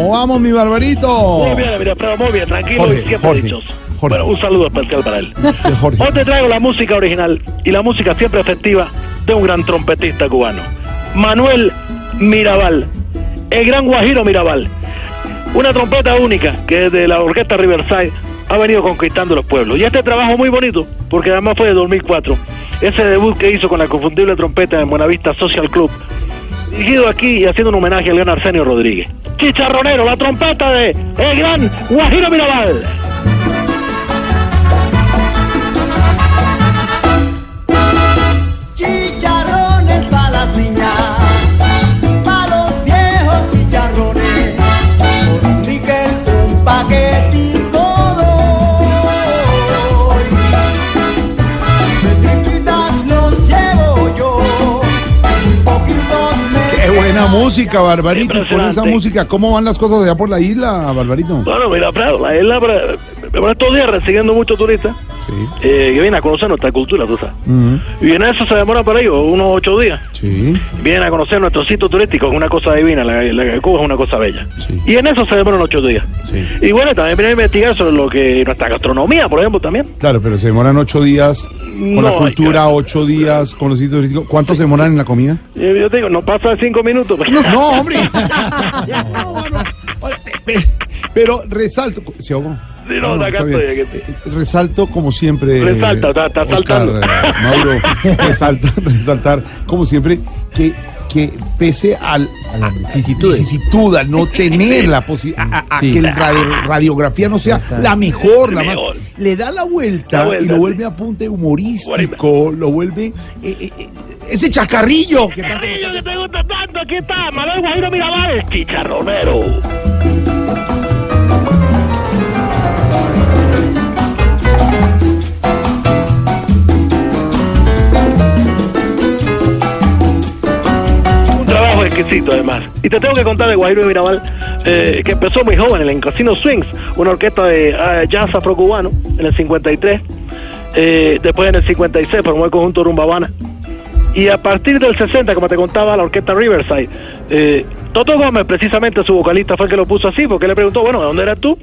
¿Cómo vamos, mi barbarito? Muy bien, mira, pero muy bien, tranquilo Jorge, y siempre Jorge. Jorge. Bueno, un saludo especial para él. Este. Hoy te traigo la música original y la música siempre efectiva de un gran trompetista cubano, Manuel Mirabal, el gran Guajiro Mirabal. Una trompeta única que desde la orquesta Riverside ha venido conquistando los pueblos. Y este trabajo muy bonito, porque además fue de 2004, ese debut que hizo con la confundible trompeta en Buenavista Social Club, dirigido aquí y haciendo un homenaje al gran Arsenio Rodríguez. Chicharronero, la trompeta de el gran Guajiro Mirabal. Música, Barbarito. Y Con esa música, ¿cómo van las cosas allá por la isla, Barbarito? Bueno, mira, Prado, la isla, pero estos días recibiendo muchos turistas Sí. eh, que vienen a conocer nuestra cultura, tú sabes. Ujú. Y en eso se demora para ellos unos ocho días. Sí. Vienen a conocer nuestro sitio turístico, es una cosa divina, la, la Cuba es una cosa bella. Sí. Y en eso se demoran ocho días. Y bueno, también vienen a investigar sobre lo que nuestra gastronomía, por ejemplo, también. Claro, pero se demoran ocho días con No, la cultura, ocho días con los sitios turísticos. ¿Cuánto se demoran en la comida? Y yo te digo, no pasa cinco minutos. No, hombre. No, Pero resalto. ¿Se ahogó? Sí, no, Ah, acá estoy, aquí Eh, Resalto como siempre. Resalta, está- está Oscar, saltando. eh, Mauro, resalta, resaltar como siempre que, que pese al, a la vicisitud, al no tener la posibilidad, a, a que la radio- radiografía no sea la mejor, la más, Mejor. le da la vuelta, La vuelta, y lo sí. vuelve a punte humorístico, lo vuelve eh, eh, eh, ese chacarrillo que Cariño, que te gusta tanto, aquí está, Manuel Guajiro Mirabal, el chicharronero. Además. Y te tengo que contar de Guajiro Mirabal, eh, que empezó muy joven en Casino Swings, una orquesta de ah, jazz afrocubano en el 53. Eh, después en el 56 formó el conjunto Rumba Habana. Y a partir del 60, como te contaba, la orquesta Riverside, eh, Toto Gómez, precisamente su vocalista, fue el que lo puso así, porque le preguntó, bueno, ¿de dónde eres tú?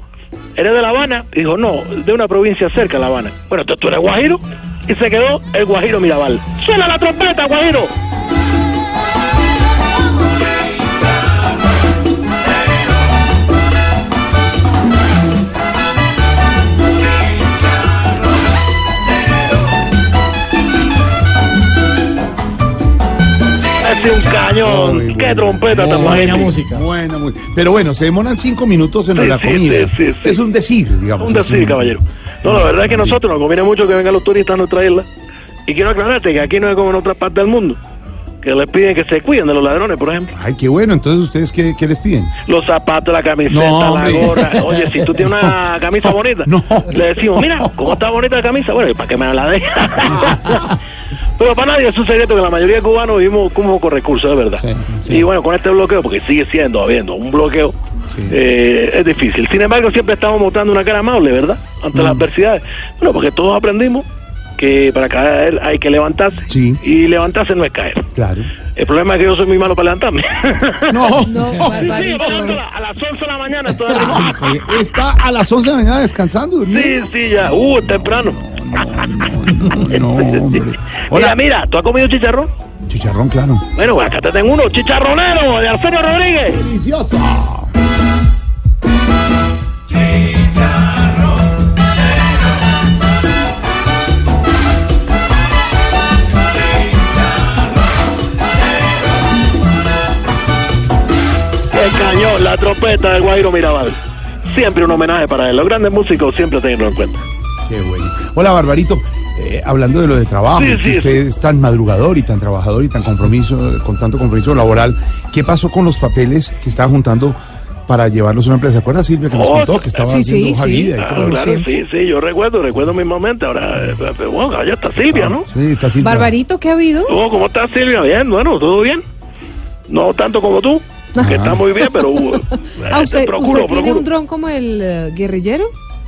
¿Eres de La Habana? Y dijo, no, de una provincia cerca de La Habana. Bueno, entonces tú eres Guajiro. Y se quedó el Guajiro Mirabal. ¡Suena la trompeta, Guajiro! Un cañón. Ay, ¡Qué bueno. trompeta tan Buena música. Buena. Pero bueno, se demoran cinco minutos en Sí, la sí, comida. sí, sí, sí. Es un decir, digamos. Un decir, caballero. No, la verdad es que nosotros nos conviene mucho que vengan los turistas a nuestra isla. Y quiero aclararte que aquí no es como en otras partes del mundo, que les piden que se cuiden de los ladrones, por ejemplo. Ay, qué bueno. Entonces, ¿ustedes qué, qué les piden? Los zapatos, la camiseta, No, la gorra. Oye, si tú tienes una camisa bonita, No. le decimos, mira, ¿cómo está bonita la camisa? Bueno, ¿y para qué me la de? Pero para nadie es un secreto que la mayoría de cubanos vivimos como con recursos, de verdad. Sí, sí. Y bueno, con este bloqueo, porque sigue siendo, habiendo un bloqueo, Sí. eh, es difícil. Sin embargo, siempre estamos mostrando una cara amable, ¿verdad? Ante Mm. las adversidades. Bueno, porque todos aprendimos que para caer hay que levantarse. Sí. Y levantarse no es caer. Claro. El problema es que yo soy muy malo para levantarme. No, Sí, me levanto a la- a las 11 de la mañana estoy Oye, Está a las 11 de la mañana descansando. ¿no? Sí, sí, ya. Uh, temprano. No, hombre. Mira, Hola. mira, ¿tú has comido chicharrón? Chicharrón, claro. Bueno, pues acá te tengo uno, chicharronero de Arsenio Rodríguez. Delicioso. El cañón, la trompeta del Guairo Mirabal. Siempre un homenaje para él. Los grandes músicos siempre tenerlo en cuenta. Qué bueno. Hola, Barbarito. eh, hablando de lo de trabajo, Sí, que sí, usted es tan madrugador y tan trabajador y tan compromiso, con tanto compromiso laboral, ¿qué pasó con los papeles que estaba juntando para llevarlos a una empresa? ¿Se acuerda Silvia que nos Oh, contó que estaba sí, haciendo sí, hoja sí. vida y Ah, claro, sí, sí, yo recuerdo, recuerdo mismamente. Ahora, eh, eh, bueno, allá está Silvia, ¿no? Sí, está Silvia. Barbarito, ¿qué ha habido? Oh, ¿Cómo estás, Silvia? Bien, bueno, todo bien. No tanto como tú, que está muy bien, pero uh, eh, Ah, usted, procuro, ¿usted tiene procuro. un dron como el guerrillero?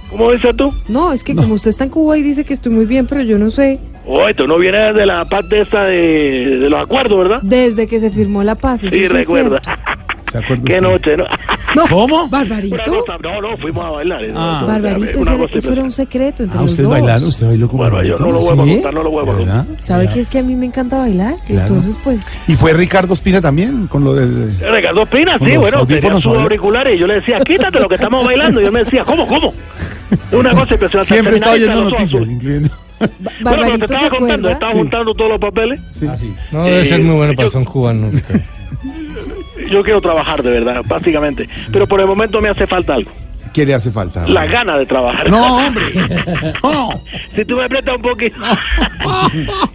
¿Cómo dices tú? No, es que como usted está en Cuba y dice que estoy muy bien, pero yo no sé. Oye, tú no vienes de la parte esta de, de los acuerdos, ¿verdad? Desde que se firmó la paz. eso Sí, recuerda. ¿Se acuerda Qué usted? noche, ¿no? No, ¿Cómo? Barbarito. no, no, fuimos a bailar. ¿no? Ah. Barbarito, eso, era un secreto entre Ah, los ¿usted dos. ¿Usted bailó con yo Barbarito? no lo vuelvo a ¿Sí? contar, no lo vuelvo a ¿De contar. ¿Sabe que es que a mí me encanta bailar? Claro. Entonces, pues, ¿Y fue Ricardo Espina también con lo del... Ricardo Pina, Con sí, bueno, tenía sus auriculares y yo le decía, quítate lo que estamos bailando. Y él me decía, ¿cómo, cómo? Una cosa impresionante. Siempre estaba oyendo noticias, incluyendo... Bueno, pero te estaba contando, estaba Sí. juntando todos los papeles. Sí. No debe Eh, ser muy bueno para yo- son cubanos. Yo quiero trabajar de verdad, básicamente. Pero por el momento me hace falta algo. ¿Qué le hace falta? La gana de trabajar. No, hombre. No. Si tú me prestas un poquito.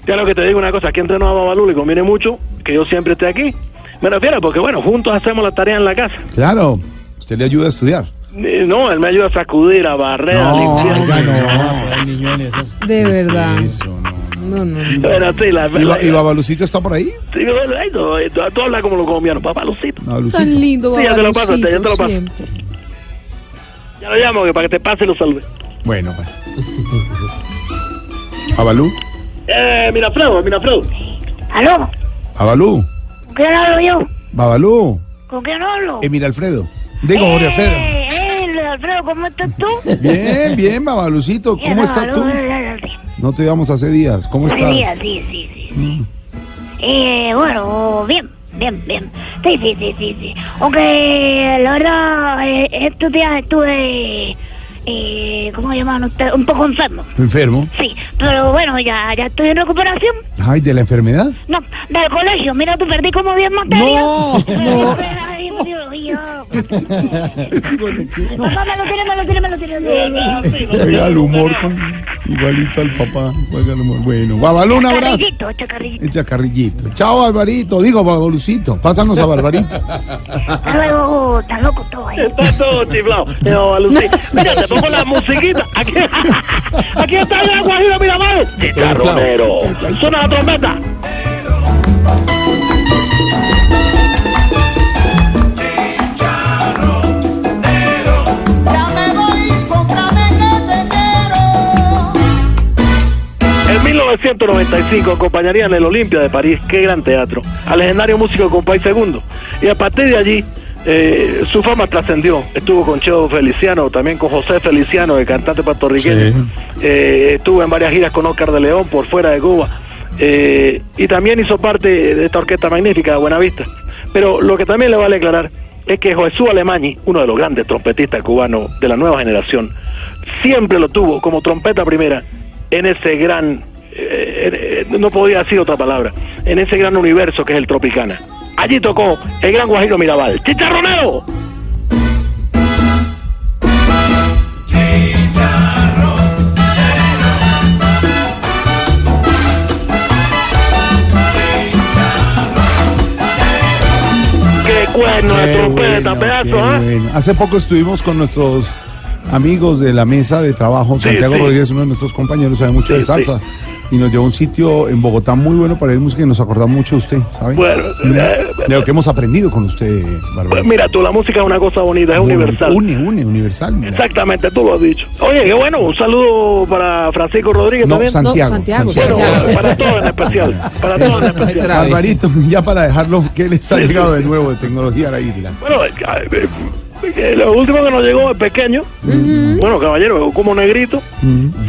ya lo que te digo una cosa, aquí entrenó a Babalú y conviene mucho que yo siempre esté aquí. Me refiero porque, bueno, juntos hacemos la tarea en la casa. Claro, usted le ayuda a estudiar. Eh, No, él me ayuda a sacudir, a barrer, a limpiar. oiga, no. de verdad. Eso, no. No, no, no. La, ¿Y, la- Ba- y Babalucito está por ahí? sí, bueno, no, eh, tú, hablas como los colombianos, papá Lucito. Babalucito. Tan lindo, Sí, ya te lo paso, Babalucito, ya te lo paso. siempre. Ya lo llamo que para que te pase y lo salve. Bueno, pues. ¿Babalú? Eh, mira, Fredo, mira, Fredo. ¿Aló? ¿Babalú? ¿Con quién hablo yo? ¿Babalú? ¿Con quién hablo? Emil Alfredo. Digo, Jorge Alfredo. Eh, eh, Alfredo, ¿cómo estás tú? Bien, bien, Babalucito. ¿Cómo estás tú? No te veamos hace días. ¿Cómo estás? sí, sí, sí, sí. Eh, bueno, bien, bien, bien. Sí, sí, sí, sí, sí. Aunque la verdad, eh, estos días estuve, eh, ¿cómo llaman ustedes? Un poco enfermo. ¿Enfermo? Sí, pero bueno, ya, ya estoy en recuperación. Ay, ¿de la enfermedad? No, del colegio. Mira, tú perdí como 10 materias. No, no. Biología. Papá, me lo tiré, me lo tiré, me lo. Juega el humor con... igualito al papá. Juega el humor. Bueno, Babalú, un abrazo. Chacarrillito, chacarrillito. El chacarrillito. Chao, Alvarito. Digo, Babalucito. Pásanos a Barbarito. Hasta luego, tan loco todo ahí. Está todo chiflado. No, Lucy. Mira, te pongo la musiquita. Aquí, aquí está el Guajiro Miramar. Chicharronero. Suena la trompeta. 1995 acompañaría en el Olimpia de París, qué gran teatro, al legendario músico Compay Segundo. Y a partir de allí, eh, su fama trascendió. Estuvo con Cheo Feliciano, también con José Feliciano, el cantante puertorriqueño. Eh, estuvo en varias giras con Oscar de León por fuera de Cuba. Eh, y también hizo parte de esta orquesta magnífica de Buenavista. Pero lo que también le vale aclarar es que Jesús Alemani, uno de los grandes trompetistas cubanos de la nueva generación, siempre lo tuvo como trompeta primera en ese gran, eh, eh, no podría decir otra palabra, en ese gran universo que es el Tropicana. Allí tocó el gran Guajiro Mirabal. ¡Chicharronero! ¡Qué cuerno de trompeta, pedazo! bueno. Hace poco estuvimos con nuestros amigos de la mesa de trabajo. Sí, Santiago sí. Rodríguez, uno de nuestros compañeros, sabe mucho Sí, de salsa. Y nos llevó a un sitio en Bogotá muy bueno para ir música y nos acordamos mucho de usted, ¿sabe? Bueno, eh, de lo que hemos aprendido con usted, Bárbara. Pues mira tú, la música es una cosa bonita, es universal. Une, une, universal. mira. Exactamente, tú lo has dicho. Oye, qué bueno, un saludo para Francisco Rodríguez No, también. Santiago. Santiago, para todos en especial. Para todos en especial. Barbarito, ya para dejarlo, ¿qué les ha llegado de nuevo de tecnología a la isla? Bueno, eh, eh, eh, lo último que nos llegó es pequeño. Bueno, caballero, como negrito.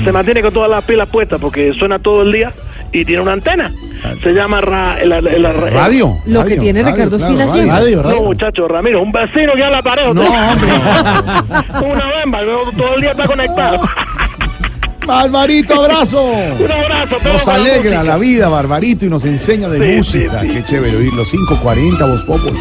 Se mantiene con todas las pilas puestas porque suena todo el día y tiene una antena. Se llama ra- la- la- la- Radio. Lo que tiene radio, Ricardo claro, Espina radio. No, muchacho, Ramiro, un vecino que habla parejo. No, hombre. Una bemba, luego todo el día está conectado. Barbarito, abrazo. Un abrazo. Nos alegra la vida, Barbarito, y nos enseña de Sí, música. sí, sí. Qué chévere oír los 540 Voz Populi.